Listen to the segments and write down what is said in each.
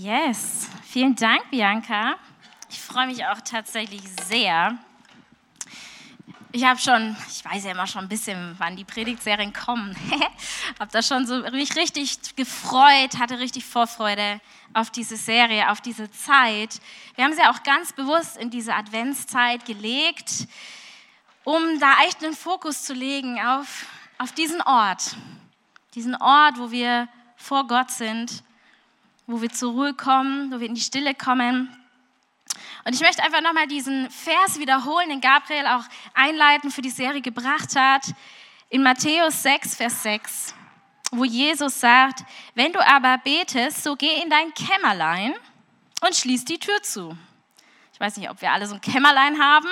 Yes, vielen Dank, Bianca. Ich freue mich auch tatsächlich sehr. Ich habe schon, ich weiß ja immer schon ein bisschen, wann die Predigtserien kommen. habe da schon so mich richtig gefreut, hatte richtig Vorfreude auf diese Serie, auf diese Zeit. Wir haben sie auch ganz bewusst in diese Adventszeit gelegt, um da echt einen Fokus zu legen auf, auf diesen Ort. Diesen Ort, wo wir vor Gott sind wo wir zur Ruhe kommen, wo wir in die Stille kommen. Und ich möchte einfach nochmal diesen Vers wiederholen, den Gabriel auch einleitend für die Serie gebracht hat, in Matthäus 6, Vers 6, wo Jesus sagt, wenn du aber betest, so geh in dein Kämmerlein und schließ die Tür zu. Ich weiß nicht, ob wir alle so ein Kämmerlein haben,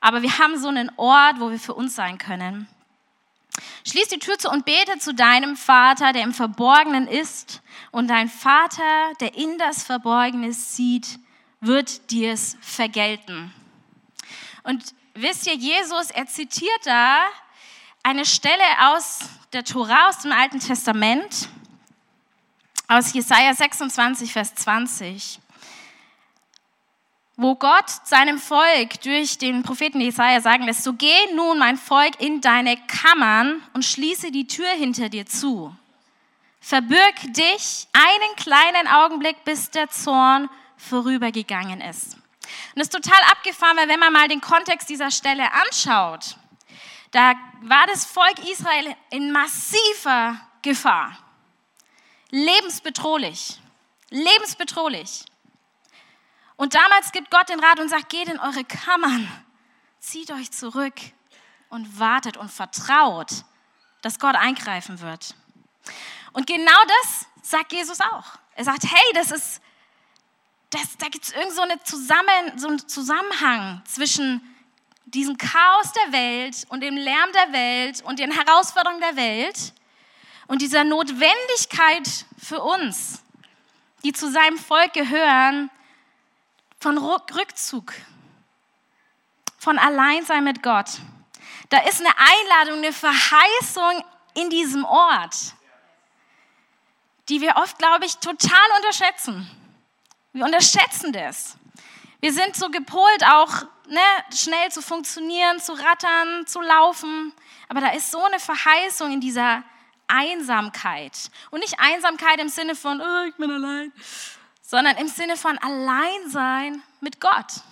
aber wir haben so einen Ort, wo wir für uns sein können. Schließ die Tür zu und bete zu deinem Vater, der im Verborgenen ist. Und dein Vater, der in das Verborgene sieht, wird dir es vergelten. Und wisst ihr, Jesus, er zitiert da eine Stelle aus der Tora, aus dem Alten Testament, aus Jesaja 26, Vers 20 wo Gott seinem Volk durch den Propheten Jesaja sagen lässt: So geh nun, mein Volk, in deine Kammern und schließe die Tür hinter dir zu. Verbirg dich einen kleinen Augenblick, bis der Zorn vorübergegangen ist. Und das ist total abgefahren, weil wenn man mal den Kontext dieser Stelle anschaut, da war das Volk Israel in massiver Gefahr. Lebensbedrohlich. Lebensbedrohlich. Und damals gibt Gott den Rat und sagt, geht in eure Kammern, zieht euch zurück und wartet und vertraut, dass Gott eingreifen wird. Und genau das sagt Jesus auch. Er sagt, hey, das ist, das, da gibt es irgend so, Zusammen, so einen Zusammenhang zwischen diesem Chaos der Welt und dem Lärm der Welt und den Herausforderungen der Welt und dieser Notwendigkeit für uns, die zu seinem Volk gehören, von Rückzug, von Alleinsein mit Gott. Da ist eine Einladung, eine Verheißung in diesem Ort, die wir oft, glaube ich, total unterschätzen. Wir unterschätzen das. Wir sind so gepolt, auch ne, schnell zu funktionieren, zu rattern, zu laufen. Aber da ist so eine Verheißung in dieser Einsamkeit. Und nicht Einsamkeit im Sinne von, oh, ich bin allein, sondern im Sinne von Alleinsein mit Gott,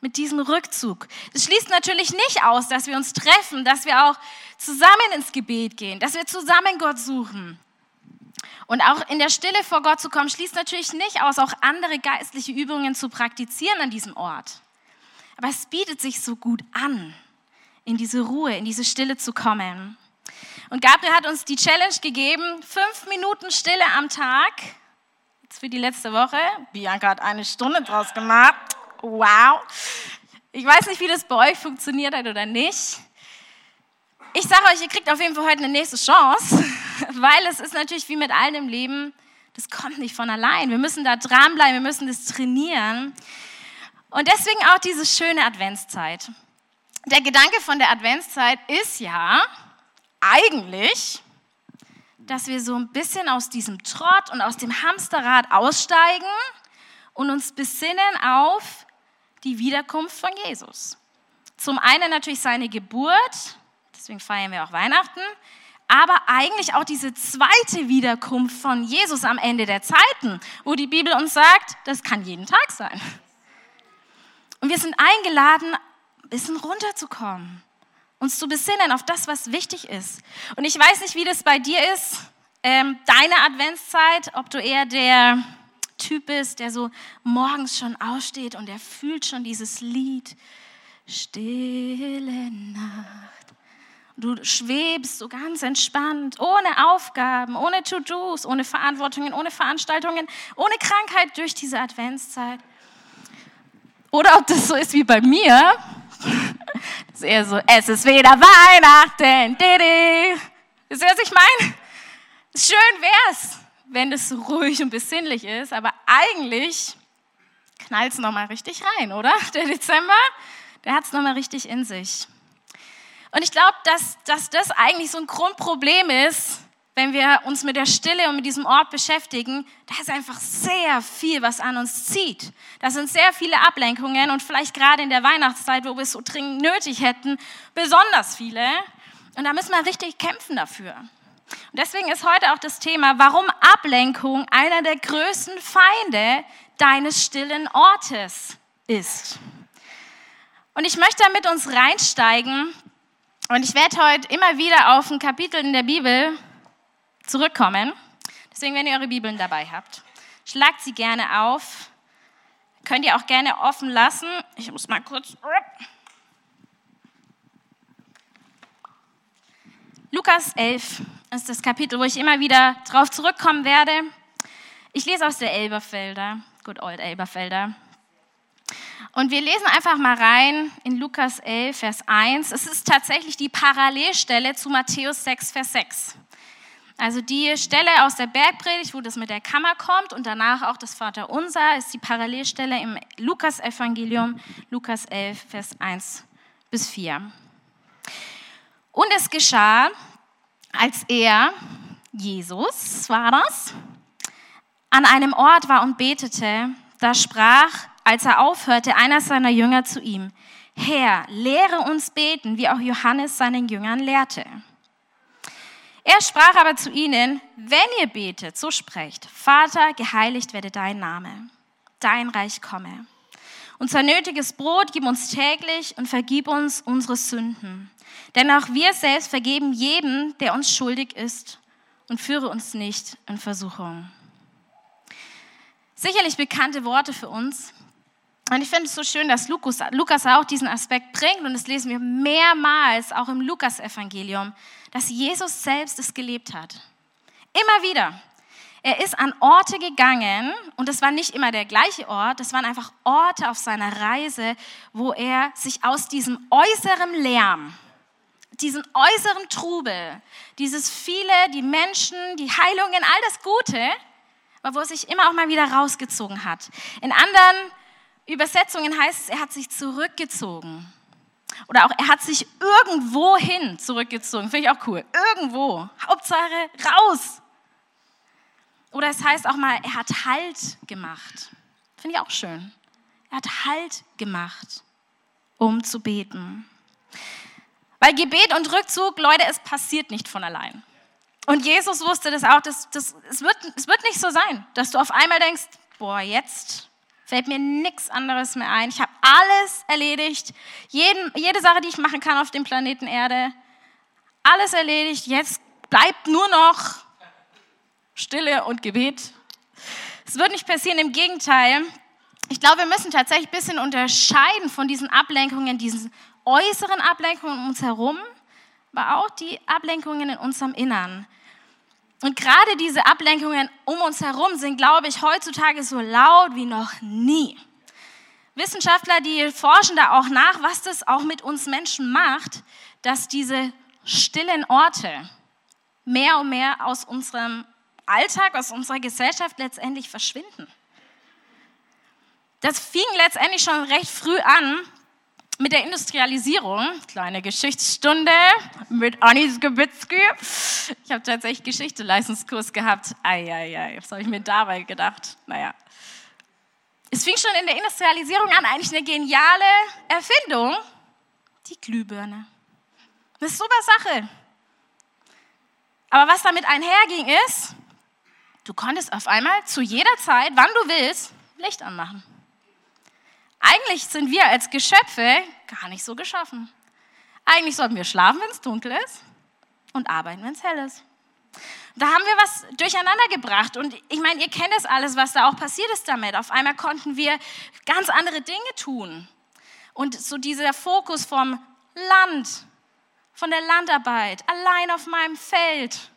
mit diesem Rückzug. Das schließt natürlich nicht aus, dass wir uns treffen, dass wir auch zusammen ins Gebet gehen, dass wir zusammen Gott suchen. Und auch in der Stille vor Gott zu kommen, schließt natürlich nicht aus, auch andere geistliche Übungen zu praktizieren an diesem Ort. Aber es bietet sich so gut an, in diese Ruhe, in diese Stille zu kommen. Und Gabriel hat uns die Challenge gegeben, fünf Minuten Stille am Tag Jetzt für die letzte Woche. Bianca hat eine Stunde draus gemacht. Wow. Ich weiß nicht, wie das bei euch funktioniert hat oder nicht. Ich sage euch, ihr kriegt auf jeden Fall heute eine nächste Chance, weil es ist natürlich wie mit allem im Leben, das kommt nicht von allein. Wir müssen da dranbleiben, wir müssen das trainieren. Und deswegen auch diese schöne Adventszeit. Der Gedanke von der Adventszeit ist ja eigentlich, dass wir so ein bisschen aus diesem Trott und aus dem Hamsterrad aussteigen und uns besinnen auf die Wiederkunft von Jesus. Zum einen natürlich seine Geburt, deswegen feiern wir auch Weihnachten, aber eigentlich auch diese zweite Wiederkunft von Jesus am Ende der Zeiten, wo die Bibel uns sagt, das kann jeden Tag sein. Und wir sind eingeladen, ein bisschen runterzukommen, uns zu besinnen auf das, was wichtig ist. Und ich weiß nicht, wie das bei dir ist, ähm, deine Adventszeit, ob du eher der Typ bist, der so morgens schon aussteht und der fühlt schon dieses Lied. Stille Nacht. Du schwebst so ganz entspannt, ohne Aufgaben, ohne To-Dos, ohne Verantwortungen, ohne Veranstaltungen, ohne Krankheit durch diese Adventszeit. Oder ob das so ist wie bei mir, das ist eher so, es ist wieder Weihnachten. Didi. Wisst ihr, was ich meine? Schön wäre es, wenn es ruhig und besinnlich ist, aber eigentlich knallt es nochmal richtig rein, oder? Der Dezember, der hat es nochmal richtig in sich. Und ich glaube, dass, dass das eigentlich so ein Grundproblem ist, wenn wir uns mit der Stille und mit diesem Ort beschäftigen, da ist einfach sehr viel, was an uns zieht. Da sind sehr viele Ablenkungen und vielleicht gerade in der Weihnachtszeit, wo wir es so dringend nötig hätten, besonders viele. Und da müssen wir richtig kämpfen dafür. Und deswegen ist heute auch das Thema, warum Ablenkung einer der größten Feinde deines stillen Ortes ist. Und ich möchte da mit uns reinsteigen und ich werde heute immer wieder auf ein Kapitel in der Bibel zurückkommen. Deswegen, wenn ihr eure Bibeln dabei habt, schlagt sie gerne auf. Könnt ihr auch gerne offen lassen. Ich muss mal kurz. Lukas 11 ist das Kapitel, wo ich immer wieder drauf zurückkommen werde. Ich lese aus der Elberfelder, good old Elberfelder. Und wir lesen einfach mal rein in Lukas 11, Vers 1. Es ist tatsächlich die Parallelstelle zu Matthäus 6, Vers 6. Also die Stelle aus der Bergpredigt, wo das mit der Kammer kommt und danach auch das Vaterunser, ist die Parallelstelle im Lukas-Evangelium, Lukas 11, Vers 1 bis 4. Und es geschah, als er, Jesus war das, an einem Ort war und betete, da sprach, als er aufhörte, einer seiner Jünger zu ihm, Herr, lehre uns beten, wie auch Johannes seinen Jüngern lehrte. Er sprach aber zu ihnen, wenn ihr betet, so sprecht, Vater, geheiligt werde dein Name, dein Reich komme. Unser nötiges Brot gib uns täglich und vergib uns unsere Sünden. Denn auch wir selbst vergeben jedem, der uns schuldig ist und führe uns nicht in Versuchung. Sicherlich bekannte Worte für uns. Und ich finde es so schön, dass Lukas, Lukas auch diesen Aspekt bringt und das lesen wir mehrmals auch im Lukas-Evangelium, dass Jesus selbst es gelebt hat. Immer wieder. Er ist an Orte gegangen und es war nicht immer der gleiche Ort, es waren einfach Orte auf seiner Reise, wo er sich aus diesem äußeren Lärm, diesen äußeren Trubel, dieses viele, die Menschen, die Heilungen, all das Gute, wo er sich immer auch mal wieder rausgezogen hat. In anderen Übersetzungen heißt es, er hat sich zurückgezogen. Oder auch, er hat sich irgendwo hin zurückgezogen. Finde ich auch cool. Irgendwo. Hauptsache raus. Oder es heißt auch mal, er hat Halt gemacht. Finde ich auch schön. Er hat Halt gemacht, um zu beten. Weil Gebet und Rückzug, Leute, es passiert nicht von allein. Und Jesus wusste das auch, das, das, es, wird, es wird nicht so sein, dass du auf einmal denkst, boah, jetzt fällt mir nichts anderes mehr ein. Ich habe alles erledigt. Jeden, jede Sache, die ich machen kann auf dem Planeten Erde, alles erledigt. Jetzt bleibt nur noch Stille und Gebet. Es wird nicht passieren, im Gegenteil. Ich glaube, wir müssen tatsächlich ein bisschen unterscheiden von diesen Ablenkungen, diesen äußeren Ablenkungen um uns herum, aber auch die Ablenkungen in unserem Innern. Und gerade diese Ablenkungen um uns herum sind, glaube ich, heutzutage so laut wie noch nie. Wissenschaftler, die forschen da auch nach, was das auch mit uns Menschen macht, dass diese stillen Orte mehr und mehr aus unserem Alltag, aus unserer Gesellschaft letztendlich verschwinden. Das fing letztendlich schon recht früh an, mit der Industrialisierung, kleine Geschichtsstunde mit Anis Gewitzki. Ich habe tatsächlich Geschichte-Leistungskurs gehabt. Eieiei, was habe ich mir dabei gedacht? Naja. Es fing schon in der Industrialisierung an, eigentlich eine geniale Erfindung, die Glühbirne. Eine super Sache. Aber was damit einherging ist, du konntest auf einmal zu jeder Zeit, wann du willst, Licht anmachen. Eigentlich sind wir als Geschöpfe gar nicht so geschaffen. Eigentlich sollten wir schlafen, wenn es dunkel ist und arbeiten, wenn es hell ist. Da haben wir was durcheinander gebracht und ich meine, ihr kennt das alles, was da auch passiert ist damit. Auf einmal konnten wir ganz andere Dinge tun. Und so dieser Fokus vom Land, von der Landarbeit, allein auf meinem Feld,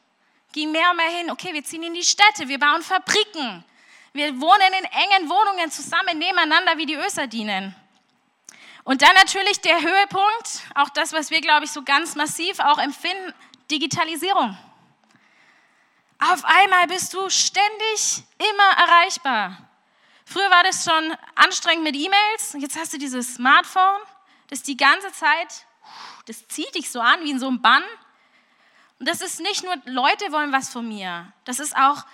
ging mehr und mehr hin, okay, wir ziehen in die Städte, wir bauen Fabriken, wir wohnen in engen Wohnungen zusammen nebeneinander wie die Öserdinen. Und dann natürlich der Höhepunkt, auch das, was wir, glaube ich, so ganz massiv auch empfinden, Digitalisierung. Auf einmal bist du ständig immer erreichbar. Früher war das schon anstrengend mit E-Mails, jetzt hast du dieses Smartphone, das die ganze Zeit, das zieht dich so an wie in so einem Bann. Und das ist nicht nur, Leute wollen was von mir. Das ist auch,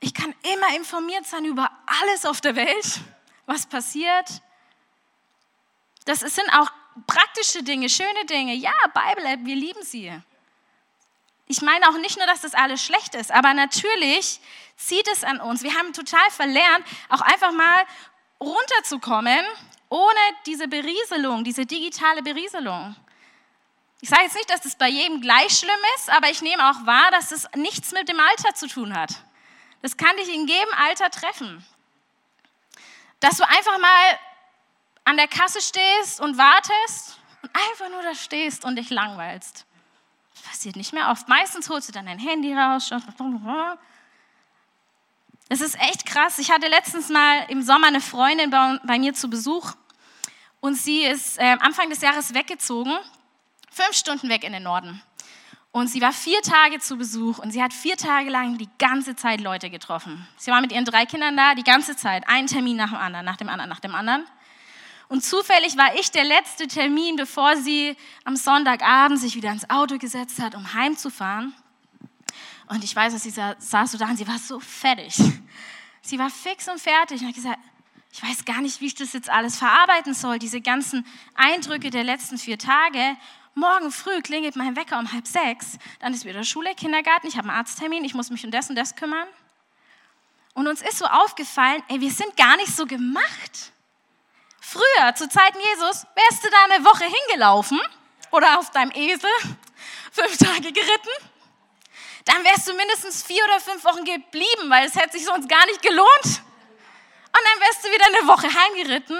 ich kann immer informiert sein über alles auf der Welt, was passiert. Das sind auch praktische Dinge, schöne Dinge. Ja, Bible-App, wir lieben sie. Ich meine auch nicht nur, dass das alles schlecht ist, aber natürlich zieht es an uns. Wir haben total verlernt, auch einfach mal runterzukommen, ohne diese Berieselung, diese digitale Berieselung. Ich sage jetzt nicht, dass das bei jedem gleich schlimm ist, aber ich nehme auch wahr, dass es nichts mit dem Alter zu tun hat. Das kann dich in jedem Alter treffen. Dass du einfach mal an der Kasse stehst und wartest und einfach nur da stehst und dich langweilst. Das passiert nicht mehr oft. Meistens holst du dann dein Handy raus. Das ist echt krass. Ich hatte letztens mal im Sommer eine Freundin bei, bei mir zu Besuch und sie ist äh, Anfang des Jahres weggezogen fünf Stunden weg in den Norden. Und sie war vier Tage zu Besuch und sie hat vier Tage lang die ganze Zeit Leute getroffen. Sie war mit ihren drei Kindern da, die ganze Zeit, ein Termin nach dem anderen, nach dem anderen, nach dem anderen. Und zufällig war ich der letzte Termin, bevor sie am Sonntagabend sich wieder ins Auto gesetzt hat, um heimzufahren. Und ich weiß, dass sie saß so da und sie war so fertig. Sie war fix und fertig und hat gesagt, ich weiß gar nicht, wie ich das jetzt alles verarbeiten soll, diese ganzen Eindrücke der letzten vier Tage morgen früh klingelt mein Wecker um halb sechs, dann ist wieder Schule, Kindergarten, ich habe einen Arzttermin, ich muss mich um das und das kümmern. Und uns ist so aufgefallen, ey, wir sind gar nicht so gemacht. Früher, zu Zeiten Jesus, wärst du da eine Woche hingelaufen oder auf deinem Esel, fünf Tage geritten. Dann wärst du mindestens vier oder fünf Wochen geblieben, weil es hätte sich sonst gar nicht gelohnt. Und dann wärst du wieder eine Woche heimgeritten.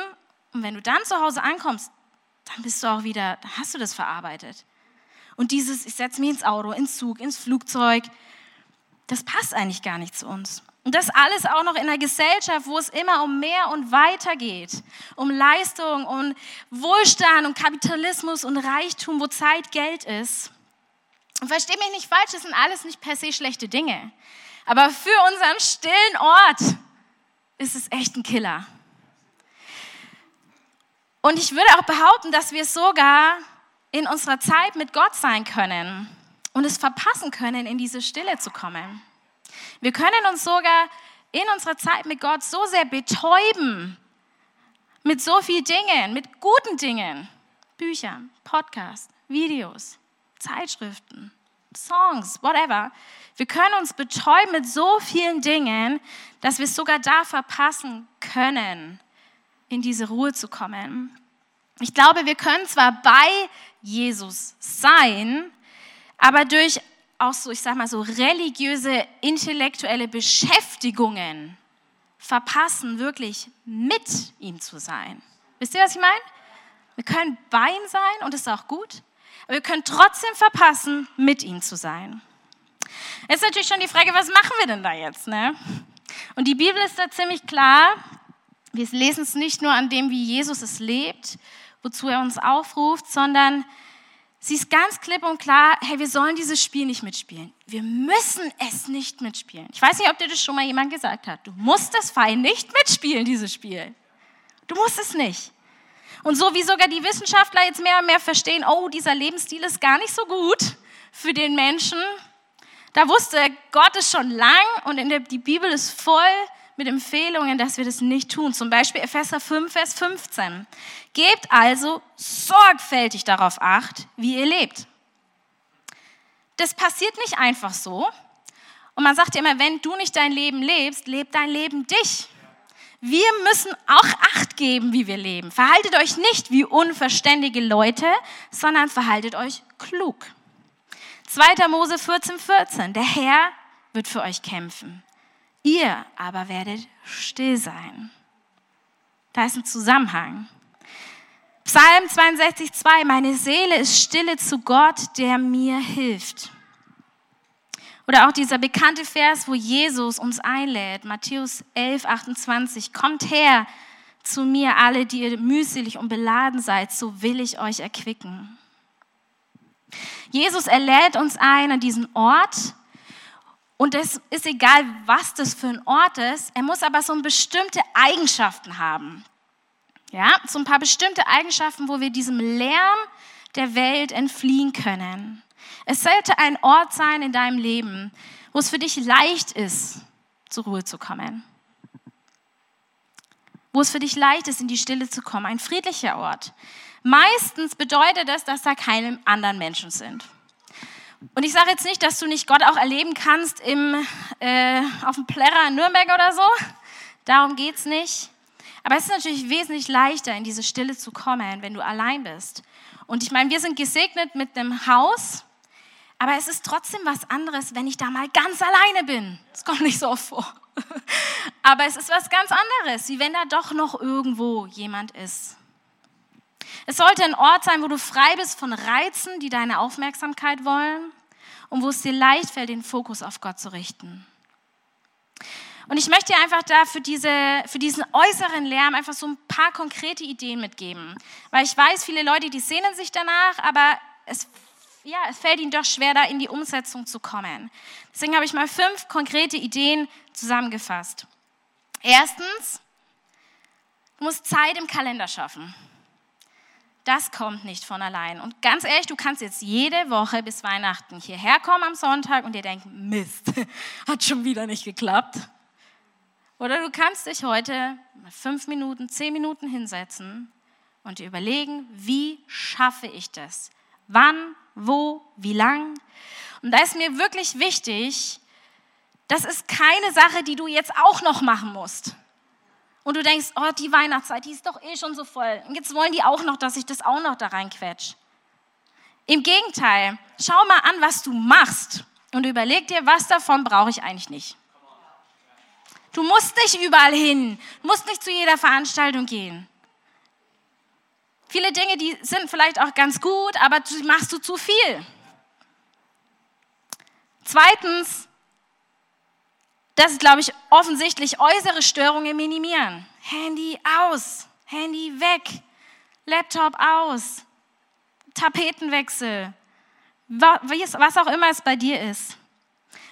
Und wenn du dann zu Hause ankommst, dann bist du auch wieder, hast du das verarbeitet. Und dieses, ich setze mich ins Auto, ins Zug, ins Flugzeug, das passt eigentlich gar nicht zu uns. Und das alles auch noch in einer Gesellschaft, wo es immer um mehr und weiter geht. Um Leistung, um Wohlstand, um Kapitalismus und Reichtum, wo Zeit Geld ist. Und verstehe mich nicht falsch, das sind alles nicht per se schlechte Dinge. Aber für unseren stillen Ort ist es echt ein Killer. Und ich würde auch behaupten, dass wir sogar in unserer Zeit mit Gott sein können und es verpassen können, in diese Stille zu kommen. Wir können uns sogar in unserer Zeit mit Gott so sehr betäuben mit so vielen Dingen, mit guten Dingen, Büchern, Podcasts, Videos, Zeitschriften, Songs, whatever. Wir können uns betäuben mit so vielen Dingen, dass wir es sogar da verpassen können, in diese Ruhe zu kommen. Ich glaube, wir können zwar bei Jesus sein, aber durch auch so, ich sag mal so religiöse, intellektuelle Beschäftigungen verpassen, wirklich mit ihm zu sein. Wisst ihr, was ich meine? Wir können bei ihm sein und ist auch gut, aber wir können trotzdem verpassen, mit ihm zu sein. Jetzt ist natürlich schon die Frage, was machen wir denn da jetzt? Ne? Und die Bibel ist da ziemlich klar. Wir lesen es nicht nur an dem, wie Jesus es lebt, wozu er uns aufruft, sondern sie ist ganz klipp und klar, hey, wir sollen dieses Spiel nicht mitspielen. Wir müssen es nicht mitspielen. Ich weiß nicht, ob dir das schon mal jemand gesagt hat. Du musst das Fein nicht mitspielen, dieses Spiel. Du musst es nicht. Und so wie sogar die Wissenschaftler jetzt mehr und mehr verstehen, oh, dieser Lebensstil ist gar nicht so gut für den Menschen, da wusste Gott es schon lang und der, die Bibel ist voll mit Empfehlungen, dass wir das nicht tun. Zum Beispiel Epheser 5, Vers 15. Gebt also sorgfältig darauf acht, wie ihr lebt. Das passiert nicht einfach so. Und man sagt ja immer, wenn du nicht dein Leben lebst, lebt dein Leben dich. Wir müssen auch Acht geben, wie wir leben. Verhaltet euch nicht wie unverständige Leute, sondern verhaltet euch klug. 2. Mose 14, 14. Der Herr wird für euch kämpfen. Ihr aber werdet still sein. Da ist ein Zusammenhang. Psalm 62, 2. Meine Seele ist stille zu Gott, der mir hilft. Oder auch dieser bekannte Vers, wo Jesus uns einlädt, Matthäus 11, 28. Kommt her zu mir, alle, die ihr mühselig und beladen seid, so will ich euch erquicken. Jesus erlädt uns ein an diesen Ort, und es ist egal, was das für ein Ort ist, er muss aber so bestimmte Eigenschaften haben. Ja, so ein paar bestimmte Eigenschaften, wo wir diesem Lärm der Welt entfliehen können. Es sollte ein Ort sein in deinem Leben, wo es für dich leicht ist, zur Ruhe zu kommen. Wo es für dich leicht ist, in die Stille zu kommen. Ein friedlicher Ort. Meistens bedeutet das, dass da keine anderen Menschen sind. Und ich sage jetzt nicht, dass du nicht Gott auch erleben kannst im, äh, auf dem Plärrer in Nürnberg oder so. Darum geht es nicht. Aber es ist natürlich wesentlich leichter, in diese Stille zu kommen, wenn du allein bist. Und ich meine, wir sind gesegnet mit einem Haus, aber es ist trotzdem was anderes, wenn ich da mal ganz alleine bin. Das kommt nicht so oft vor. Aber es ist was ganz anderes, wie wenn da doch noch irgendwo jemand ist. Es sollte ein Ort sein, wo du frei bist von Reizen, die deine Aufmerksamkeit wollen und wo es dir leicht fällt, den Fokus auf Gott zu richten. Und ich möchte dir einfach da für, diese, für diesen äußeren Lärm einfach so ein paar konkrete Ideen mitgeben. Weil ich weiß, viele Leute, die sehnen sich danach, aber es, ja, es fällt ihnen doch schwer, da in die Umsetzung zu kommen. Deswegen habe ich mal fünf konkrete Ideen zusammengefasst. Erstens, du musst Zeit im Kalender schaffen. Das kommt nicht von allein. Und ganz ehrlich, du kannst jetzt jede Woche bis Weihnachten hierher kommen am Sonntag und dir denken, Mist, hat schon wieder nicht geklappt. Oder du kannst dich heute fünf Minuten, zehn Minuten hinsetzen und dir überlegen, wie schaffe ich das? Wann, wo, wie lang? Und da ist mir wirklich wichtig, das ist keine Sache, die du jetzt auch noch machen musst und du denkst, oh, die Weihnachtszeit, die ist doch eh schon so voll. Und jetzt wollen die auch noch, dass ich das auch noch da reinquetsch. Im Gegenteil, schau mal an, was du machst und überleg dir, was davon brauche ich eigentlich nicht. Du musst nicht überall hin, musst nicht zu jeder Veranstaltung gehen. Viele Dinge, die sind vielleicht auch ganz gut, aber machst du zu viel. Zweitens, das ist, glaube ich, offensichtlich äußere Störungen minimieren. Handy aus, Handy weg, Laptop aus, Tapetenwechsel, was auch immer es bei dir ist.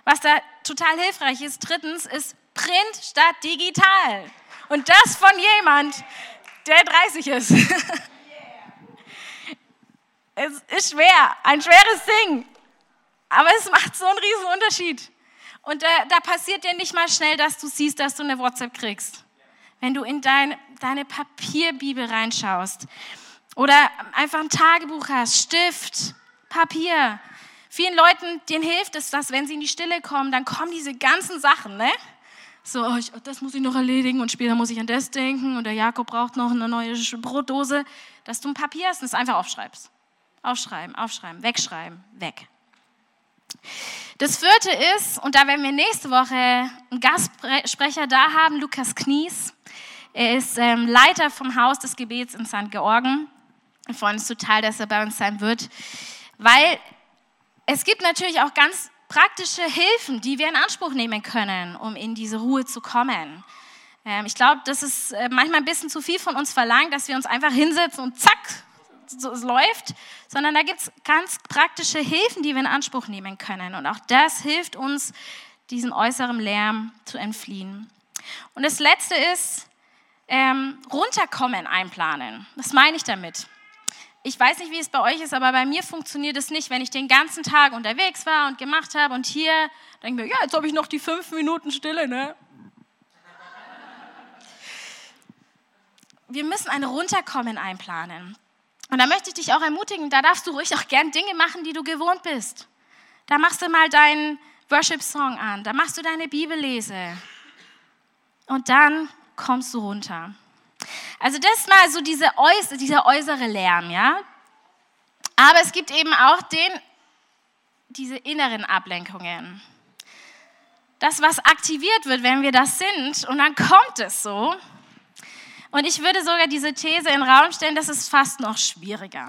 Was da total hilfreich ist, drittens, ist Print statt digital. Und das von jemand, der 30 ist. es ist schwer, ein schweres Ding. Aber es macht so einen riesen Unterschied. Und da, da passiert dir nicht mal schnell, dass du siehst, dass du eine WhatsApp kriegst. Wenn du in dein, deine Papierbibel reinschaust oder einfach ein Tagebuch hast, Stift, Papier. Vielen Leuten, denen hilft es, dass wenn sie in die Stille kommen, dann kommen diese ganzen Sachen, ne? So, oh, ich, das muss ich noch erledigen und später muss ich an das denken und der Jakob braucht noch eine neue Brotdose, dass du ein Papier hast und es einfach aufschreibst. Aufschreiben, aufschreiben, wegschreiben, weg. Das vierte ist, und da werden wir nächste Woche einen Gastsprecher da haben, Lukas Knies. Er ist ähm, Leiter vom Haus des Gebets in St. Georgen. Wir freuen uns total, dass er bei uns sein wird, weil es gibt natürlich auch ganz praktische Hilfen, die wir in Anspruch nehmen können, um in diese Ruhe zu kommen. Ähm, ich glaube, das ist äh, manchmal ein bisschen zu viel von uns verlangt, dass wir uns einfach hinsetzen und zack, so läuft, sondern da gibt es ganz praktische Hilfen, die wir in Anspruch nehmen können. Und auch das hilft uns, diesem äußeren Lärm zu entfliehen. Und das Letzte ist, ähm, runterkommen einplanen. Was meine ich damit? Ich weiß nicht, wie es bei euch ist, aber bei mir funktioniert es nicht, wenn ich den ganzen Tag unterwegs war und gemacht habe und hier denke mir, ja, jetzt habe ich noch die fünf Minuten Stille, ne? Wir müssen ein Runterkommen einplanen. Und da möchte ich dich auch ermutigen, da darfst du ruhig auch gern Dinge machen, die du gewohnt bist. Da machst du mal deinen Worship-Song an, da machst du deine Bibellese. Und dann kommst du runter. Also das ist mal so diese äußere, dieser äußere Lärm, ja. Aber es gibt eben auch den, diese inneren Ablenkungen. Das, was aktiviert wird, wenn wir das sind, und dann kommt es so, und ich würde sogar diese These in den Raum stellen, das ist fast noch schwieriger.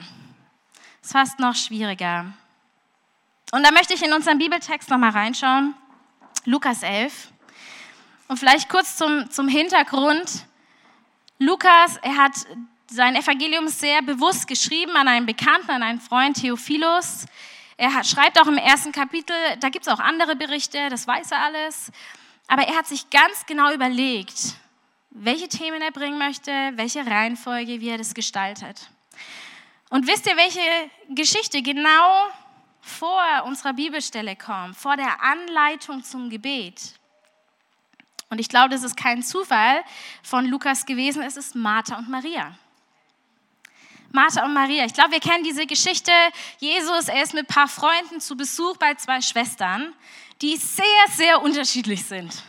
Das ist fast noch schwieriger. Und da möchte ich in unseren Bibeltext nochmal reinschauen. Lukas 11. Und vielleicht kurz zum, zum Hintergrund. Lukas, er hat sein Evangelium sehr bewusst geschrieben an einen Bekannten, an einen Freund, Theophilus. Er hat, schreibt auch im ersten Kapitel, da gibt es auch andere Berichte, das weiß er alles. Aber er hat sich ganz genau überlegt, welche Themen er bringen möchte, welche Reihenfolge, wie er das gestaltet. Und wisst ihr, welche Geschichte genau vor unserer Bibelstelle kommt, vor der Anleitung zum Gebet. Und ich glaube, das ist kein Zufall von Lukas gewesen, es ist Martha und Maria. Martha und Maria. Ich glaube, wir kennen diese Geschichte. Jesus, er ist mit ein paar Freunden zu Besuch bei zwei Schwestern, die sehr, sehr unterschiedlich sind.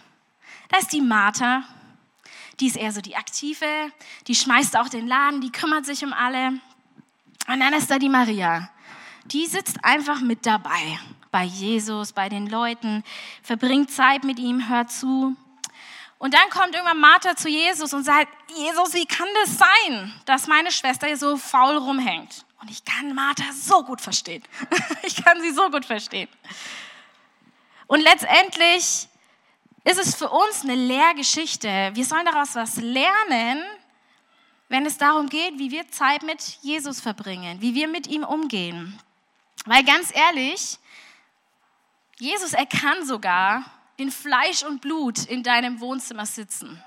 Da ist die Martha, die ist eher so die Aktive, die schmeißt auch den Laden, die kümmert sich um alle. Und dann ist da die Maria. Die sitzt einfach mit dabei, bei Jesus, bei den Leuten, verbringt Zeit mit ihm, hört zu. Und dann kommt irgendwann Martha zu Jesus und sagt, Jesus, wie kann das sein, dass meine Schwester hier so faul rumhängt? Und ich kann Martha so gut verstehen. ich kann sie so gut verstehen. Und letztendlich ist es für uns eine Lehrgeschichte. Wir sollen daraus was lernen, wenn es darum geht, wie wir Zeit mit Jesus verbringen, wie wir mit ihm umgehen. Weil ganz ehrlich, Jesus, er kann sogar in Fleisch und Blut in deinem Wohnzimmer sitzen.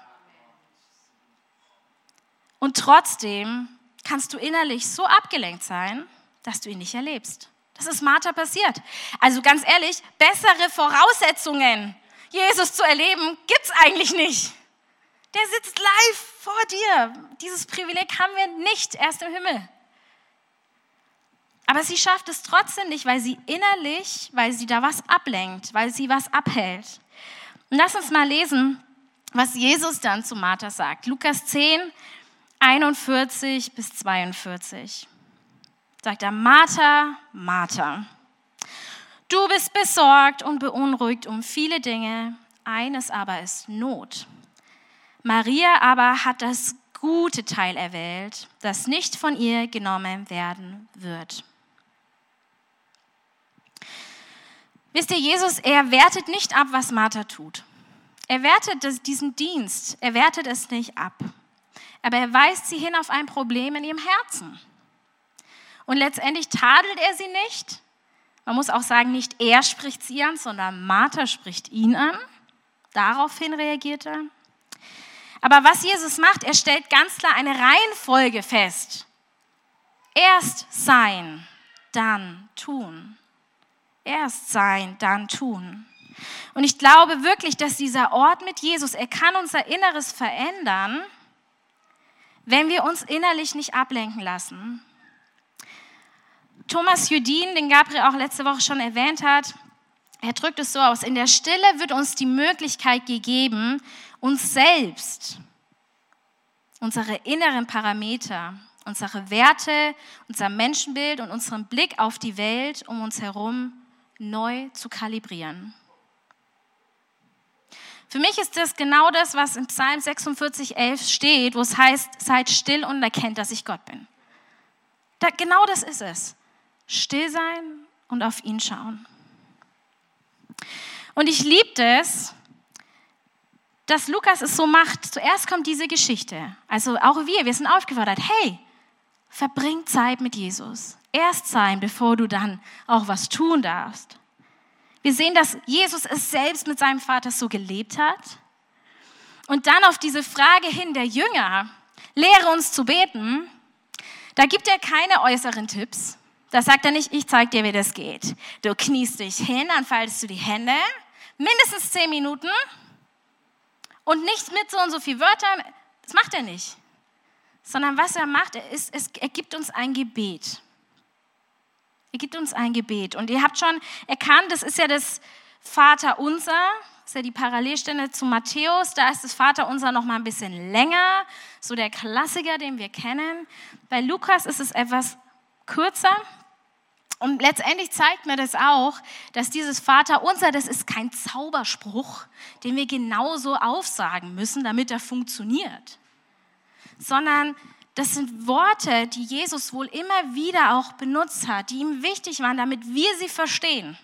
Und trotzdem kannst du innerlich so abgelenkt sein, dass du ihn nicht erlebst. Das ist Martha passiert. Also ganz ehrlich, bessere Voraussetzungen, Jesus zu erleben, gibt es eigentlich nicht. Der sitzt live vor dir. Dieses Privileg haben wir nicht erst im Himmel. Aber sie schafft es trotzdem nicht, weil sie innerlich, weil sie da was ablenkt, weil sie was abhält. Und lass uns mal lesen, was Jesus dann zu Martha sagt. Lukas 10, 41 bis 42. Sagt er, Martha, Martha, du bist besorgt und beunruhigt um viele Dinge, eines aber ist Not. Maria aber hat das gute Teil erwählt, das nicht von ihr genommen werden wird. Wisst ihr, Jesus, er wertet nicht ab, was Martha tut. Er wertet diesen Dienst, er wertet es nicht ab. Aber er weist sie hin auf ein Problem in ihrem Herzen. Und letztendlich tadelt er sie nicht. Man muss auch sagen, nicht er spricht sie an, sondern Martha spricht ihn an. Daraufhin reagiert er. Aber was Jesus macht, er stellt ganz klar eine Reihenfolge fest. Erst sein, dann tun. Erst sein, dann tun. Und ich glaube wirklich, dass dieser Ort mit Jesus, er kann unser Inneres verändern, wenn wir uns innerlich nicht ablenken lassen. Thomas Judin, den Gabriel auch letzte Woche schon erwähnt hat, er drückt es so aus, in der Stille wird uns die Möglichkeit gegeben, uns selbst, unsere inneren Parameter, unsere Werte, unser Menschenbild und unseren Blick auf die Welt um uns herum neu zu kalibrieren. Für mich ist das genau das, was in Psalm 46, 11 steht, wo es heißt, seid still und erkennt, dass ich Gott bin. Da, genau das ist es. Still sein und auf ihn schauen. Und ich liebe es, dass Lukas es so macht. Zuerst kommt diese Geschichte. Also auch wir, wir sind aufgefordert, hey, verbring Zeit mit Jesus erst sein, bevor du dann auch was tun darfst. Wir sehen, dass Jesus es selbst mit seinem Vater so gelebt hat. Und dann auf diese Frage hin der Jünger, lehre uns zu beten, da gibt er keine äußeren Tipps. Da sagt er nicht, ich zeige dir, wie das geht. Du kniest dich hin, dann faltest du die Hände, mindestens zehn Minuten und nicht mit so und so viel Wörtern. Das macht er nicht. Sondern was er macht, er, ist, er gibt uns ein Gebet. Er gibt uns ein Gebet. Und ihr habt schon erkannt, das ist ja das Vaterunser, das ist ja die Parallelstelle zu Matthäus. Da ist das Vaterunser noch mal ein bisschen länger, so der Klassiker, den wir kennen. Bei Lukas ist es etwas kürzer. Und letztendlich zeigt mir das auch, dass dieses Vaterunser, das ist kein Zauberspruch, den wir genauso aufsagen müssen, damit er funktioniert, sondern das sind Worte, die Jesus wohl immer wieder auch benutzt hat, die ihm wichtig waren, damit wir sie verstehen.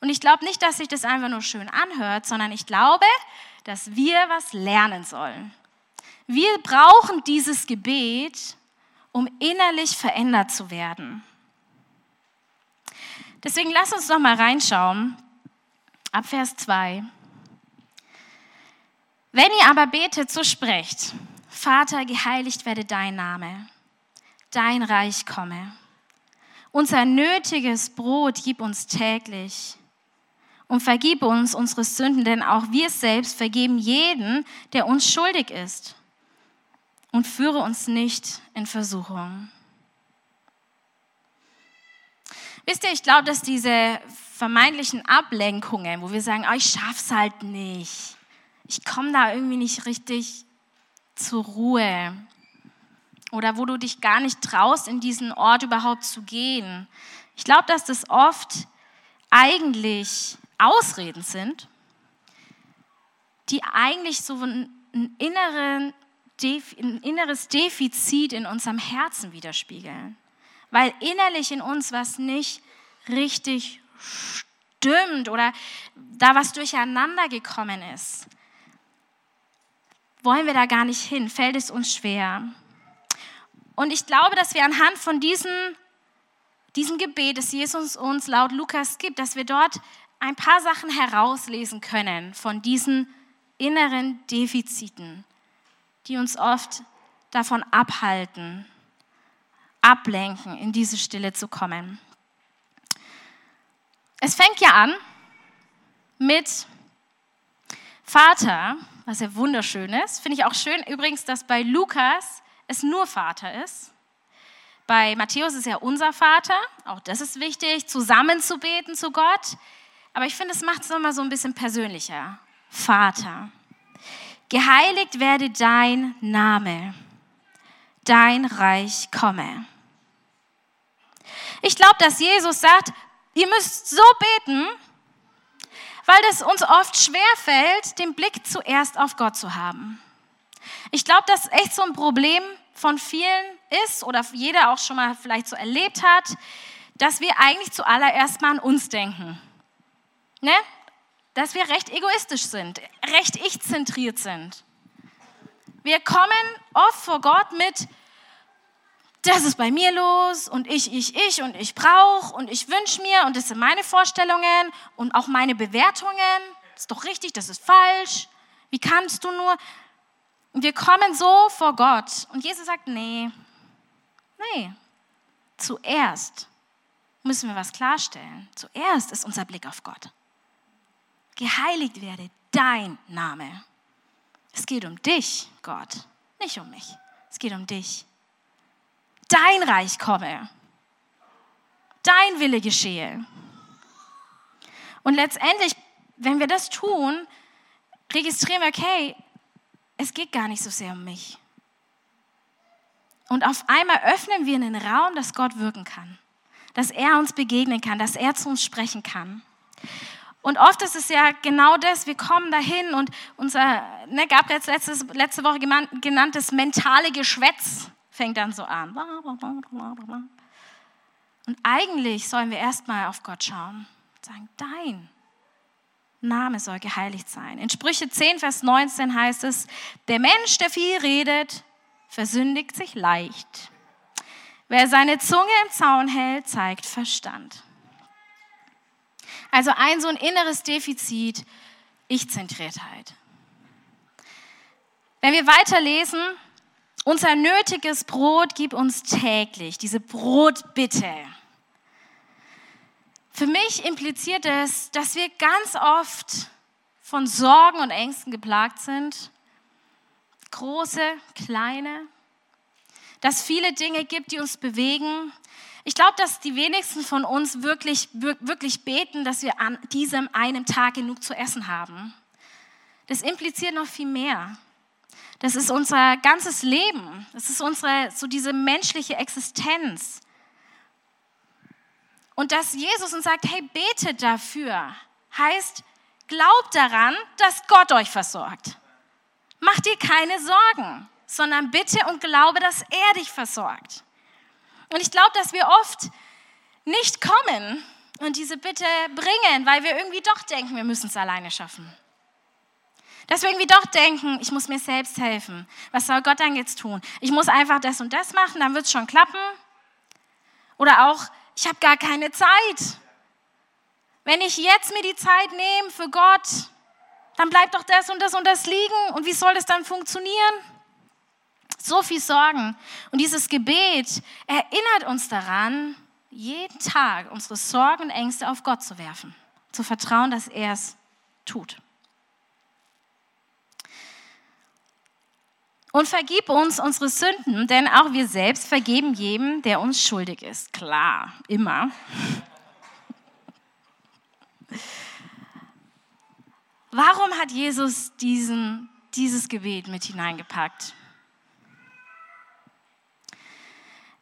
Und ich glaube nicht, dass sich das einfach nur schön anhört, sondern ich glaube, dass wir was lernen sollen. Wir brauchen dieses Gebet, um innerlich verändert zu werden. Deswegen lass uns noch mal reinschauen. Ab Vers 2. Wenn ihr aber betet, so sprecht. Vater, geheiligt werde dein Name, dein Reich komme. Unser nötiges Brot gib uns täglich und vergib uns unsere Sünden, denn auch wir selbst vergeben jeden, der uns schuldig ist. Und führe uns nicht in Versuchung. Wisst ihr, ich glaube, dass diese vermeintlichen Ablenkungen, wo wir sagen, oh, ich schaff's halt nicht, ich komme da irgendwie nicht richtig zur Ruhe, oder wo du dich gar nicht traust, in diesen Ort überhaupt zu gehen. Ich glaube, dass das oft eigentlich Ausreden sind, die eigentlich so ein, inneren, ein inneres Defizit in unserem Herzen widerspiegeln. Weil innerlich in uns was nicht richtig stimmt oder da was durcheinander gekommen ist. Wollen wir da gar nicht hin? Fällt es uns schwer? Und ich glaube, dass wir anhand von diesem, diesem Gebet, das Jesus uns laut Lukas gibt, dass wir dort ein paar Sachen herauslesen können von diesen inneren Defiziten, die uns oft davon abhalten, ablenken, in diese Stille zu kommen. Es fängt ja an mit Vater, was ja wunderschön ist. Finde ich auch schön übrigens, dass bei Lukas es nur Vater ist. Bei Matthäus ist er unser Vater, auch das ist wichtig, zusammen zu beten zu Gott. Aber ich finde, es macht es nochmal so ein bisschen persönlicher. Vater, geheiligt werde dein Name, dein Reich komme. Ich glaube, dass Jesus sagt, ihr müsst so beten, weil es uns oft schwer fällt, den Blick zuerst auf Gott zu haben. Ich glaube, das ist echt so ein Problem von vielen ist oder jeder auch schon mal vielleicht so erlebt hat, dass wir eigentlich zuallererst mal an uns denken. Ne? Dass wir recht egoistisch sind, recht ich-zentriert sind. Wir kommen oft vor Gott mit, das ist bei mir los und ich, ich, ich und ich brauche und ich wünsche mir und das sind meine Vorstellungen und auch meine Bewertungen. Das ist doch richtig, das ist falsch. Wie kannst du nur? Wir kommen so vor Gott. Und Jesus sagt, nee, nee, zuerst müssen wir was klarstellen. Zuerst ist unser Blick auf Gott. Geheiligt werde dein Name. Es geht um dich, Gott, nicht um mich. Es geht um dich. Dein Reich komme. Dein Wille geschehe. Und letztendlich, wenn wir das tun, registrieren wir, okay, es geht gar nicht so sehr um mich. Und auf einmal öffnen wir einen Raum, dass Gott wirken kann, dass er uns begegnen kann, dass er zu uns sprechen kann. Und oft ist es ja genau das, wir kommen dahin und unser, ne, Gabriel hat letztes, letzte Woche genanntes mentale Geschwätz fängt dann so an. Und eigentlich sollen wir erstmal auf Gott schauen und sagen, dein Name soll geheiligt sein. In Sprüche 10, Vers 19 heißt es, der Mensch, der viel redet, versündigt sich leicht. Wer seine Zunge im Zaun hält, zeigt Verstand. Also ein so ein inneres Defizit, Ich-Zentriertheit. Wenn wir weiterlesen, unser nötiges Brot gib uns täglich, diese Brotbitte. Für mich impliziert es, dass wir ganz oft von Sorgen und Ängsten geplagt sind. Große, kleine. Dass viele Dinge gibt, die uns bewegen. Ich glaube, dass die wenigsten von uns wirklich, wirklich beten, dass wir an diesem einen Tag genug zu essen haben. Das impliziert noch viel mehr. Das ist unser ganzes Leben. Das ist unsere, so diese menschliche Existenz. Und dass Jesus uns sagt, hey, betet dafür, heißt, glaubt daran, dass Gott euch versorgt. Macht dir keine Sorgen, sondern bitte und glaube, dass er dich versorgt. Und ich glaube, dass wir oft nicht kommen und diese Bitte bringen, weil wir irgendwie doch denken, wir müssen es alleine schaffen. Dass wir irgendwie doch denken, ich muss mir selbst helfen. Was soll Gott dann jetzt tun? Ich muss einfach das und das machen, dann wird es schon klappen. Oder auch, ich habe gar keine Zeit. Wenn ich jetzt mir die Zeit nehme für Gott, dann bleibt doch das und das und das liegen. Und wie soll das dann funktionieren? So viel Sorgen. Und dieses Gebet erinnert uns daran, jeden Tag unsere Sorgen und Ängste auf Gott zu werfen, zu vertrauen, dass er es tut. Und vergib uns unsere Sünden, denn auch wir selbst vergeben jedem, der uns schuldig ist. Klar, immer. Warum hat Jesus diesen, dieses Gebet mit hineingepackt?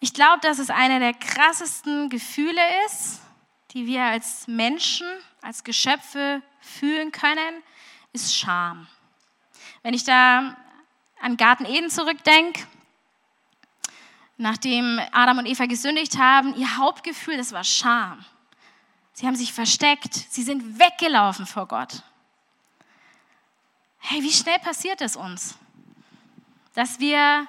Ich glaube, dass es einer der krassesten Gefühle ist, die wir als Menschen, als Geschöpfe fühlen können, ist Scham. Wenn ich da an Garten Eden zurückdenke, nachdem Adam und Eva gesündigt haben, ihr Hauptgefühl, das war Scham. Sie haben sich versteckt, sie sind weggelaufen vor Gott. Hey, wie schnell passiert es uns, dass wir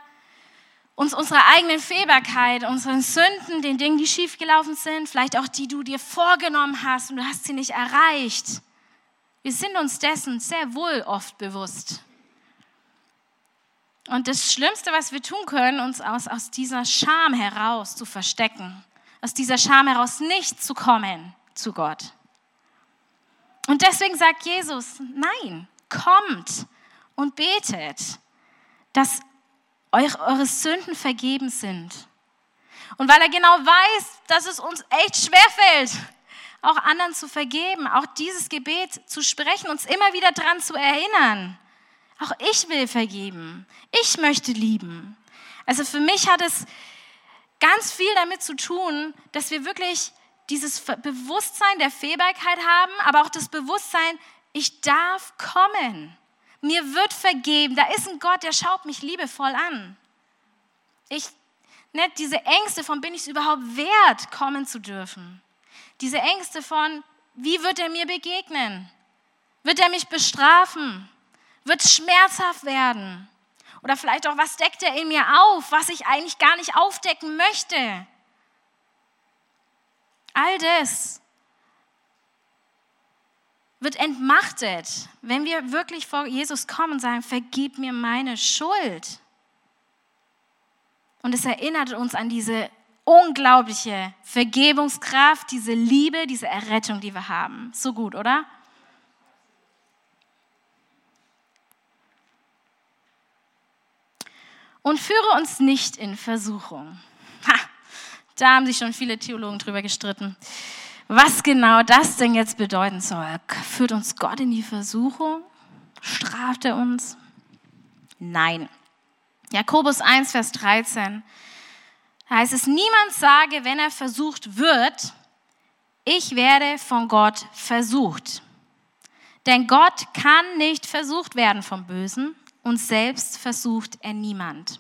uns unserer eigenen Fehlbarkeit, unseren Sünden, den Dingen, die schiefgelaufen sind, vielleicht auch die du dir vorgenommen hast und du hast sie nicht erreicht. Wir sind uns dessen sehr wohl oft bewusst. Und das Schlimmste, was wir tun können, uns aus, aus dieser Scham heraus zu verstecken, aus dieser Scham heraus nicht zu kommen zu Gott. Und deswegen sagt Jesus, nein, kommt und betet, dass euch eure Sünden vergeben sind. Und weil er genau weiß, dass es uns echt schwerfällt, auch anderen zu vergeben, auch dieses Gebet zu sprechen, uns immer wieder daran zu erinnern. Auch ich will vergeben. Ich möchte lieben. Also für mich hat es ganz viel damit zu tun, dass wir wirklich dieses Bewusstsein der Fehlbarkeit haben, aber auch das Bewusstsein, ich darf kommen. Mir wird vergeben. Da ist ein Gott, der schaut mich liebevoll an. Ich, ne, diese Ängste von, bin ich es überhaupt wert, kommen zu dürfen? Diese Ängste von, wie wird er mir begegnen? Wird er mich bestrafen? Wird es schmerzhaft werden? Oder vielleicht auch, was deckt er in mir auf, was ich eigentlich gar nicht aufdecken möchte? All das wird entmachtet, wenn wir wirklich vor Jesus kommen und sagen, vergib mir meine Schuld. Und es erinnert uns an diese unglaubliche Vergebungskraft, diese Liebe, diese Errettung, die wir haben. So gut, oder? Und führe uns nicht in Versuchung. Ha, da haben sich schon viele Theologen drüber gestritten was genau das denn jetzt bedeuten soll. Führt uns Gott in die Versuchung? Straft er uns? Nein. Jakobus 1, Vers 13. Da heißt es, niemand sage, wenn er versucht wird, ich werde von Gott versucht. Denn Gott kann nicht versucht werden vom Bösen und selbst versucht er niemand.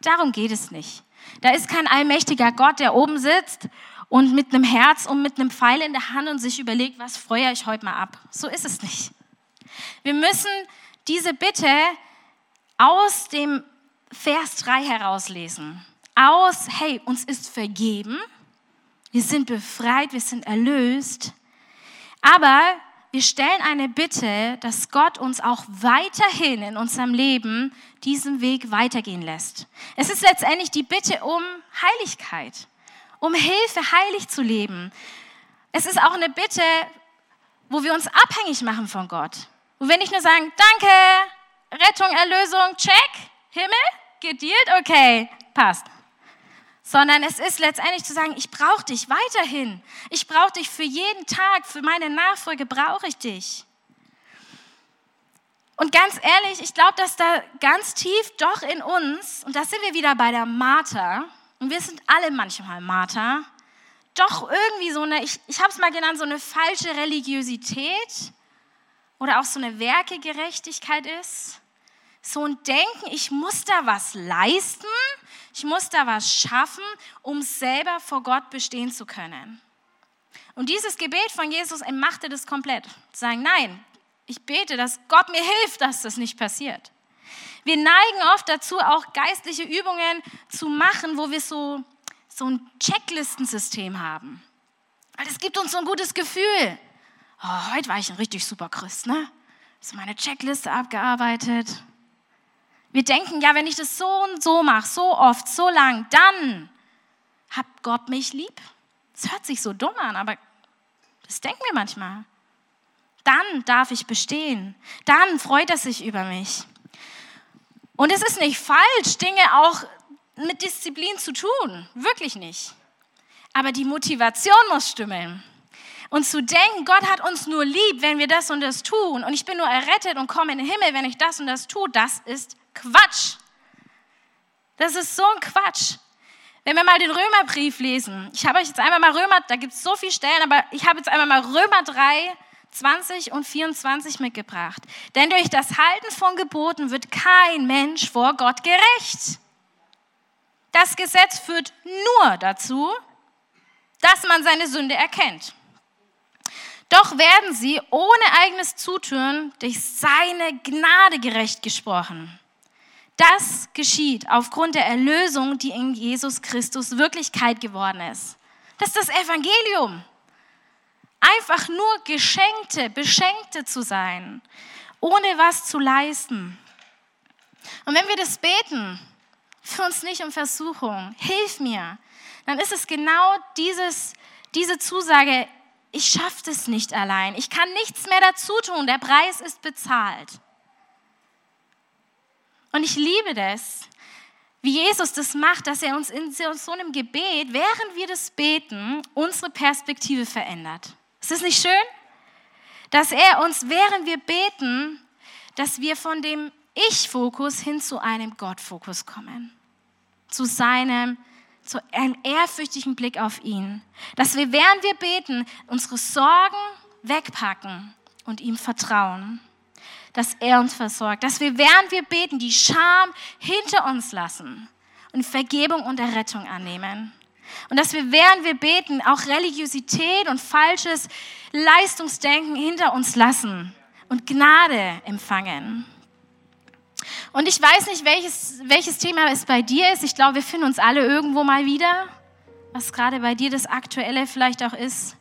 Darum geht es nicht. Da ist kein allmächtiger Gott, der oben sitzt und mit einem Herz und mit einem Pfeil in der Hand und sich überlegt, was freue ich heute mal ab. So ist es nicht. Wir müssen diese Bitte aus dem Vers 3 herauslesen. Aus, hey, uns ist vergeben, wir sind befreit, wir sind erlöst, aber wir stellen eine Bitte, dass Gott uns auch weiterhin in unserem Leben diesen Weg weitergehen lässt. Es ist letztendlich die Bitte um Heiligkeit um Hilfe, heilig zu leben. Es ist auch eine Bitte, wo wir uns abhängig machen von Gott. Wo wir nicht nur sagen, danke, Rettung, Erlösung, check, Himmel, gedealt, okay, passt. Sondern es ist letztendlich zu sagen, ich brauche dich weiterhin. Ich brauche dich für jeden Tag, für meine Nachfolge brauche ich dich. Und ganz ehrlich, ich glaube, dass da ganz tief doch in uns, und da sind wir wieder bei der Martha, und wir sind alle manchmal Martha, doch irgendwie so eine, ich, ich habe es mal genannt, so eine falsche Religiosität oder auch so eine Werkegerechtigkeit ist. So ein Denken, ich muss da was leisten, ich muss da was schaffen, um selber vor Gott bestehen zu können. Und dieses Gebet von Jesus machte das komplett. Sagen, nein, ich bete, dass Gott mir hilft, dass das nicht passiert. Wir neigen oft dazu, auch geistliche Übungen zu machen, wo wir so, so ein Checklistensystem haben. Weil das gibt uns so ein gutes Gefühl. Oh, heute war ich ein richtig super Christ, ne? So meine Checkliste abgearbeitet. Wir denken, ja, wenn ich das so und so mache, so oft, so lang, dann hat Gott mich lieb. Das hört sich so dumm an, aber das denken wir manchmal. Dann darf ich bestehen. Dann freut er sich über mich. Und es ist nicht falsch, Dinge auch mit Disziplin zu tun. Wirklich nicht. Aber die Motivation muss stimmen. Und zu denken, Gott hat uns nur lieb, wenn wir das und das tun. Und ich bin nur errettet und komme in den Himmel, wenn ich das und das tue, das ist Quatsch. Das ist so ein Quatsch. Wenn wir mal den Römerbrief lesen, ich habe euch jetzt einmal mal Römer, da gibt es so viele Stellen, aber ich habe jetzt einmal mal Römer 3, 20 und 24 mitgebracht. Denn durch das Halten von Geboten wird kein Mensch vor Gott gerecht. Das Gesetz führt nur dazu, dass man seine Sünde erkennt. Doch werden sie ohne eigenes Zutun durch seine Gnade gerecht gesprochen. Das geschieht aufgrund der Erlösung, die in Jesus Christus Wirklichkeit geworden ist. Das ist das Evangelium. Einfach nur Geschenkte, Beschenkte zu sein, ohne was zu leisten. Und wenn wir das beten, für uns nicht um Versuchung, hilf mir, dann ist es genau dieses, diese Zusage, ich schaffe das nicht allein, ich kann nichts mehr dazu tun, der Preis ist bezahlt. Und ich liebe das, wie Jesus das macht, dass er uns in so einem Gebet, während wir das beten, unsere Perspektive verändert. Ist das nicht schön? Dass er uns, während wir beten, dass wir von dem Ich-Fokus hin zu einem Gott-Fokus kommen. Zu seinem, zu einem ehrfürchtigen Blick auf ihn. Dass wir, während wir beten, unsere Sorgen wegpacken und ihm vertrauen dass er uns versorgt, dass wir, während wir beten, die Scham hinter uns lassen und Vergebung und Errettung annehmen. Und dass wir, während wir beten, auch Religiosität und falsches Leistungsdenken hinter uns lassen und Gnade empfangen. Und ich weiß nicht, welches, welches Thema es bei dir ist. Ich glaube, wir finden uns alle irgendwo mal wieder, was gerade bei dir das Aktuelle vielleicht auch ist.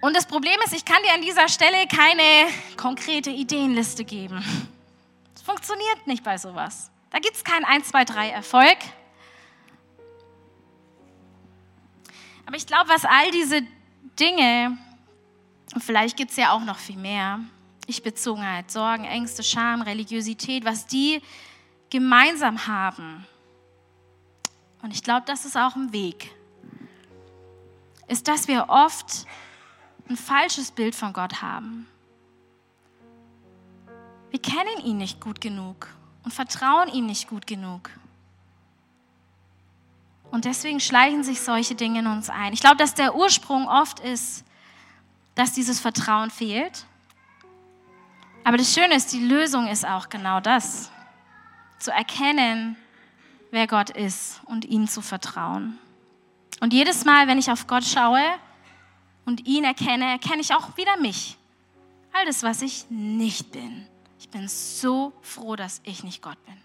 Und das Problem ist, ich kann dir an dieser Stelle keine konkrete Ideenliste geben. Es funktioniert nicht bei sowas. Da gibt es kein 1, 2, 3 Erfolg. Aber ich glaube, was all diese Dinge, und vielleicht gibt es ja auch noch viel mehr, Ich-Bezogenheit, Sorgen, Ängste, Scham, Religiosität, was die gemeinsam haben. Und ich glaube, das ist auch ein Weg. Ist, dass wir oft ein falsches Bild von Gott haben. Wir kennen ihn nicht gut genug und vertrauen ihm nicht gut genug. Und deswegen schleichen sich solche Dinge in uns ein. Ich glaube, dass der Ursprung oft ist, dass dieses Vertrauen fehlt. Aber das Schöne ist, die Lösung ist auch genau das. Zu erkennen, wer Gott ist und ihm zu vertrauen. Und jedes Mal, wenn ich auf Gott schaue, und ihn erkenne, erkenne ich auch wieder mich. All das, was ich nicht bin. Ich bin so froh, dass ich nicht Gott bin.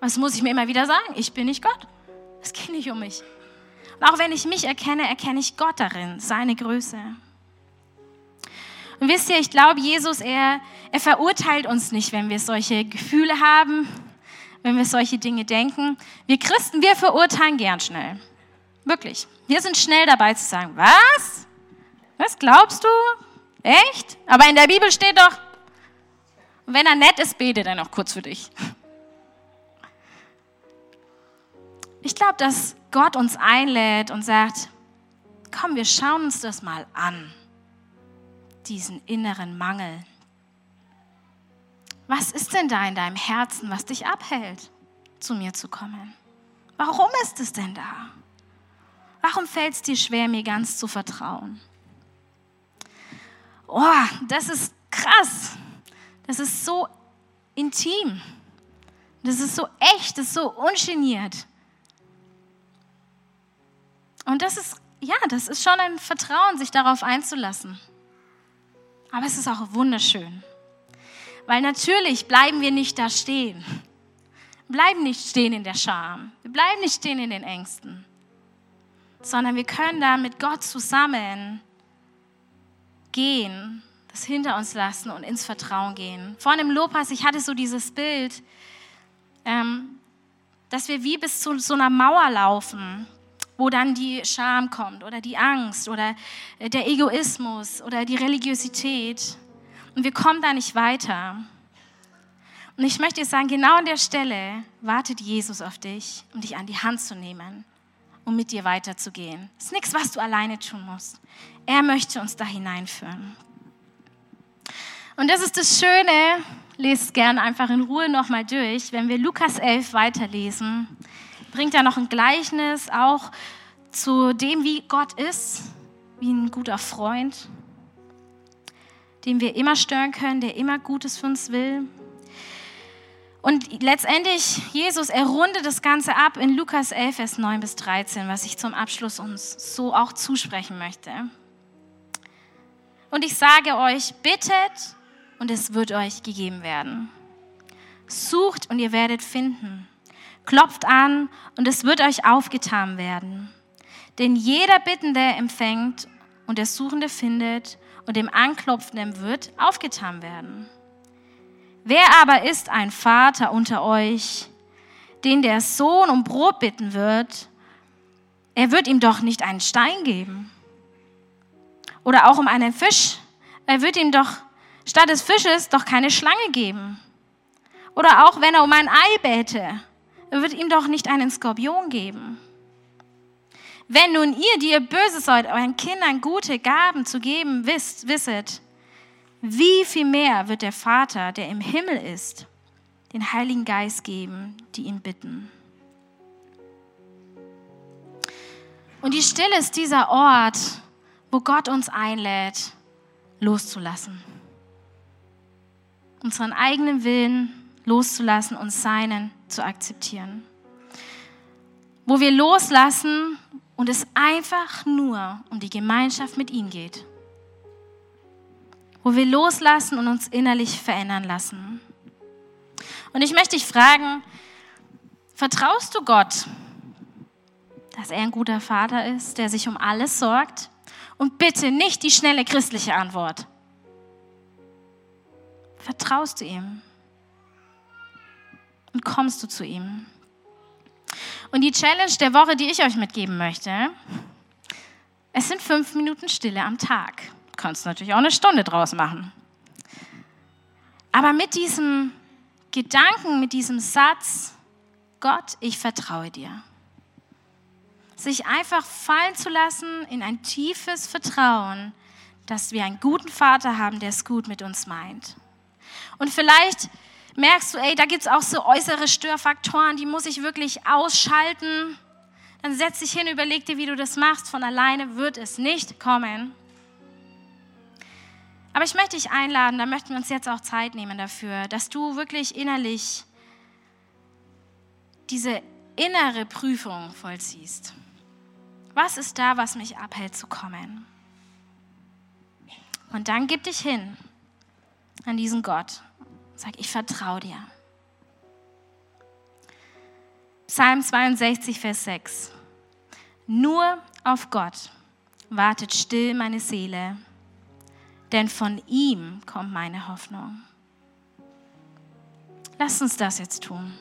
Was muss ich mir immer wieder sagen? Ich bin nicht Gott. Es geht nicht um mich. Und auch wenn ich mich erkenne, erkenne ich Gott darin, seine Größe. Und wisst ihr, ich glaube, Jesus, er, er verurteilt uns nicht, wenn wir solche Gefühle haben, wenn wir solche Dinge denken. Wir Christen, wir verurteilen gern schnell. Wirklich. Wir sind schnell dabei zu sagen, was? Was glaubst du? Echt? Aber in der Bibel steht doch, wenn er nett ist, bete dann noch kurz für dich. Ich glaube, dass Gott uns einlädt und sagt, komm, wir schauen uns das mal an, diesen inneren Mangel. Was ist denn da in deinem Herzen, was dich abhält, zu mir zu kommen? Warum ist es denn da? Warum fällt es dir schwer, mir ganz zu vertrauen? oh, das ist krass. Das ist so intim. Das ist so echt, das ist so ungeniert. Und das ist, ja, das ist schon ein Vertrauen, sich darauf einzulassen. Aber es ist auch wunderschön. Weil natürlich bleiben wir nicht da stehen. Wir bleiben nicht stehen in der Scham. Wir bleiben nicht stehen in den Ängsten. Sondern wir können da mit Gott zusammen gehen, das hinter uns lassen und ins Vertrauen gehen. Vorhin im Lobpreis, ich hatte so dieses Bild, ähm, dass wir wie bis zu so einer Mauer laufen wo dann die Scham kommt oder die Angst oder äh, der Egoismus oder die Religiosität. Und wir kommen da nicht weiter. Und ich möchte dir sagen, genau an der Stelle wartet Jesus auf dich, um dich an die Hand zu nehmen, um mit dir weiterzugehen. Es ist nichts, was du alleine tun musst. Er möchte uns da hineinführen. Und das ist das Schöne, lest gern einfach in Ruhe nochmal durch. Wenn wir Lukas 11 weiterlesen, bringt er noch ein Gleichnis auch zu dem, wie Gott ist, wie ein guter Freund, den wir immer stören können, der immer Gutes für uns will. Und letztendlich, Jesus, er rundet das Ganze ab in Lukas 11, Vers 9 bis 13, was ich zum Abschluss uns so auch zusprechen möchte. Und ich sage euch, bittet und es wird euch gegeben werden. Sucht und ihr werdet finden. Klopft an und es wird euch aufgetan werden. Denn jeder Bittende empfängt und der Suchende findet und dem Anklopfenden wird aufgetan werden. Wer aber ist ein Vater unter euch, den der Sohn um Brot bitten wird, er wird ihm doch nicht einen Stein geben. Oder auch um einen Fisch, er wird ihm doch statt des Fisches doch keine Schlange geben. Oder auch wenn er um ein Ei bäte, er wird ihm doch nicht einen Skorpion geben. Wenn nun ihr, die ihr böse seid, euren Kindern gute Gaben zu geben wisst, wisset, wie viel mehr wird der Vater, der im Himmel ist, den Heiligen Geist geben, die ihn bitten. Und die Stille ist dieser Ort, wo Gott uns einlädt, loszulassen. Unseren eigenen Willen loszulassen und seinen zu akzeptieren. Wo wir loslassen und es einfach nur um die Gemeinschaft mit ihm geht wo wir loslassen und uns innerlich verändern lassen. Und ich möchte dich fragen, vertraust du Gott, dass er ein guter Vater ist, der sich um alles sorgt? Und bitte nicht die schnelle christliche Antwort. Vertraust du ihm? Und kommst du zu ihm? Und die Challenge der Woche, die ich euch mitgeben möchte, es sind fünf Minuten Stille am Tag. Kannst natürlich auch eine Stunde draus machen. Aber mit diesem Gedanken, mit diesem Satz, Gott, ich vertraue dir. Sich einfach fallen zu lassen in ein tiefes Vertrauen, dass wir einen guten Vater haben, der es gut mit uns meint. Und vielleicht merkst du, ey, da gibt es auch so äußere Störfaktoren, die muss ich wirklich ausschalten. Dann setz dich hin, überleg dir, wie du das machst. Von alleine wird es nicht kommen. Aber ich möchte dich einladen, da möchten wir uns jetzt auch Zeit nehmen dafür, dass du wirklich innerlich diese innere Prüfung vollziehst. Was ist da, was mich abhält zu kommen? Und dann gib dich hin an diesen Gott. Sag, ich vertraue dir. Psalm 62, Vers 6. Nur auf Gott wartet still meine Seele denn von ihm kommt meine Hoffnung. Lass uns das jetzt tun.